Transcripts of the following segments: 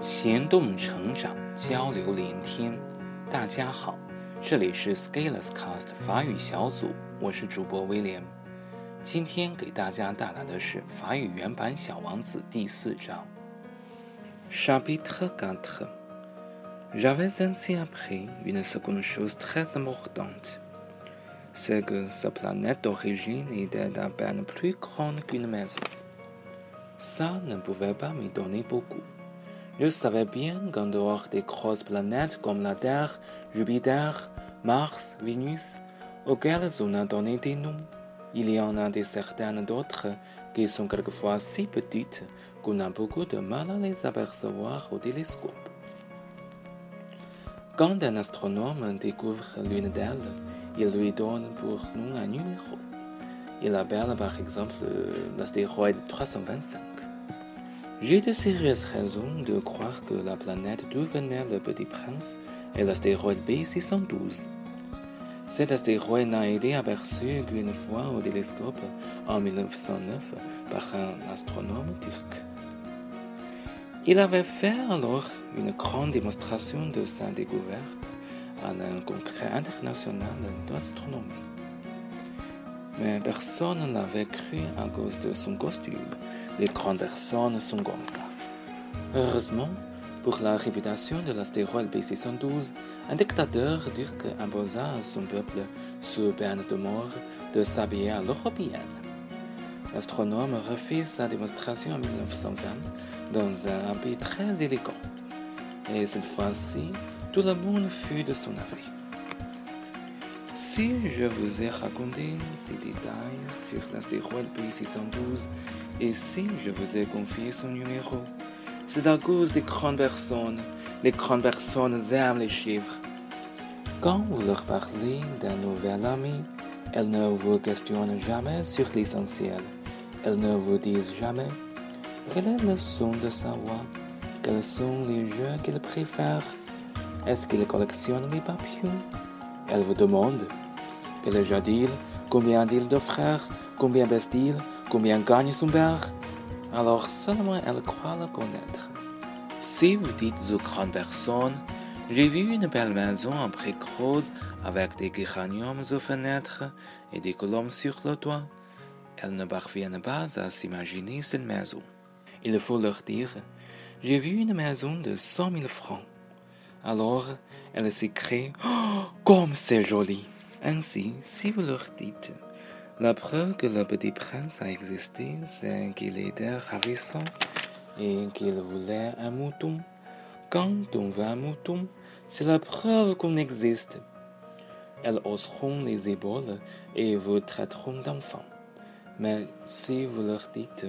行动成长，交流连天。大家好，这里是 Scalers Cast 法语小组，我是主播威廉。今天给大家带来的是法语原版《小王子》第四章。Chapitre quatre. J'avais ainsi appris une seconde chose très importante. C'est que sa planète d'origine était à peine plus grande qu'une maison. Ça ne pouvait pas me donner beaucoup. Je savais bien qu'en dehors des grosses planètes comme la Terre, Jupiter, Mars, Vénus, auxquelles on a donné des noms, il y en a des certaines d'autres qui sont quelquefois si petites qu'on a beaucoup de mal à les apercevoir au télescope. Quand un astronome découvre l'une d'elles, il lui donne pour nom un numéro. Il appelle par exemple l'astéroïde 325. J'ai de sérieuses raisons de croire que la planète d'où venait le petit prince est l'astéroïde B612. Cet astéroïde n'a été aperçu qu'une fois au télescope en 1909 par un astronome turc. Il avait fait alors une grande démonstration de sa découverte à un congrès international d'astronomie. Mais personne ne l'avait cru à cause de son costume. Les grandes personnes sont comme ça. Heureusement, pour la réputation de l'astéroïde B612, un dictateur turc imposa à son peuple, sous peine de mort, de s'habiller à l'européenne. L'astronome refuse sa démonstration en 1920 dans un habit très élégant. Et cette fois-ci, tout le monde fut de son avis. Si je vous ai raconté ces détails sur l'astéroïde B612 et si je vous ai confié son numéro, c'est à cause des grandes personnes. Les grandes personnes aiment les chiffres. Quand vous leur parlez d'un nouvel ami, elles ne vous questionnent jamais sur l'essentiel. Elles ne vous disent jamais quel est le son de sa voix, quels sont les jeux qu'il préfère, est-ce qu'il collectionne les papillons. Elles vous demandent quel est Jadil, combien d'îles de frères, combien baisse-t-il, combien gagne son père? Alors seulement elles croient le connaître. Si vous dites aux grandes personnes, j'ai vu une belle maison en briques roses avec des géraniums aux fenêtres et des colombes sur le toit, elles ne parviennent pas à s'imaginer cette maison. Il faut leur dire, j'ai vu une maison de cent mille francs. Alors, elles s'écrient, oh, comme c'est joli! Ainsi, si vous leur dites, la preuve que le petit prince a existé, c'est qu'il était ravissant et qu'il voulait un mouton. Quand on veut un mouton, c'est la preuve qu'on existe. Elles hausseront les épaules et vous traiteront d'enfant. Mais si vous leur dites,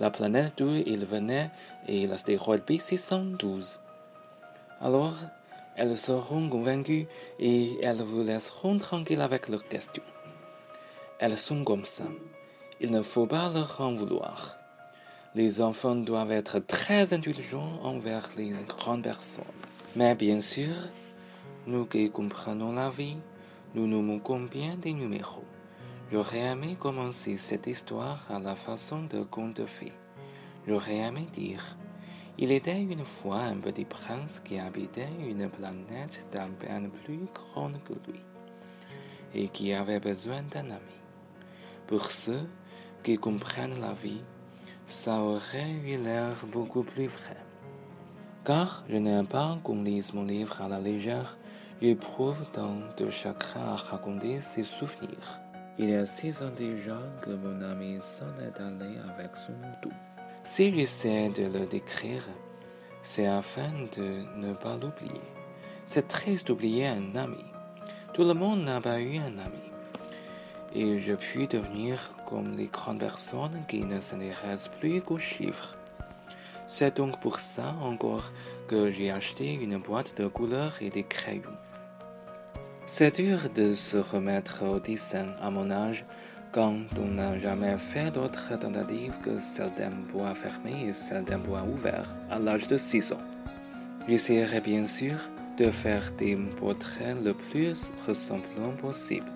la planète d'où il venait est l'astéroïde B612, alors elles seront convaincues et elles vous laisseront tranquille avec leurs questions. Elles sont comme ça. Il ne faut pas leur en vouloir. Les enfants doivent être très intelligents envers les grandes personnes. Mais bien sûr, nous qui comprenons la vie, nous nous moquons bien des numéros. J'aurais aimé commencer cette histoire à la façon de conte de fées. J'aurais aimé dire il était une fois un petit prince qui habitait une planète d'un peine plus grande que lui et qui avait besoin d'un ami. Pour ceux qui comprennent la vie, ça aurait eu l'air beaucoup plus vrai. Car je n'aime pas qu'on lise mon livre à la légère, j'éprouve tant de chagrin à raconter ses souvenirs. Il y a six ans déjà que mon ami s'en est allé avec son mouton. Si j'essaie de le décrire, c'est afin de ne pas l'oublier. C'est triste d'oublier un ami. Tout le monde n'a pas eu un ami. Et je puis devenir comme les grandes personnes qui ne s'intéressent plus qu'aux chiffres. C'est donc pour ça encore que j'ai acheté une boîte de couleurs et des crayons. C'est dur de se remettre au dessin à mon âge quand on n'a jamais fait d'autres tentatives que celle d'un bois fermé et celle d'un bois ouvert à l'âge de 6 ans. J'essaierai bien sûr de faire des portraits le plus ressemblants possible,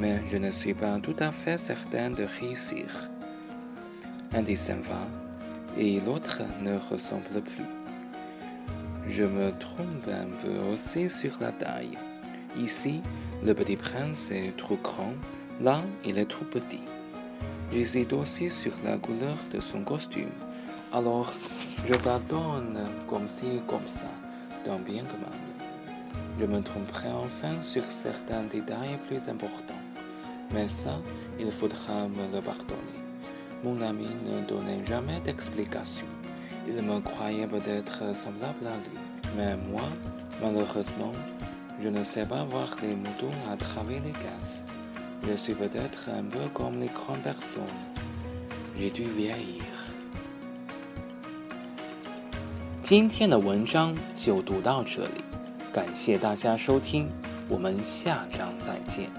mais je ne suis pas tout à fait certain de réussir. Un dessin va et l'autre ne ressemble plus. Je me trompe un peu aussi sur la taille. Ici, le petit prince est trop grand, là, il est trop petit. J'hésite aussi sur la couleur de son costume. Alors, je la donne comme ci, comme ça, d'un bien que mal. Je me tromperai enfin sur certains détails plus importants. Mais ça, il faudra me le pardonner. Mon ami ne donnait jamais d'explication. Il me croyait peut-être semblable à lui. Mais moi, malheureusement, je ne sais pas voir les moutons à travers les cases. Je suis peut-être un peu comme les grandes personnes. J'ai dû vieillir. 今天的文章就读到这里，感谢大家收听，我们下章再见。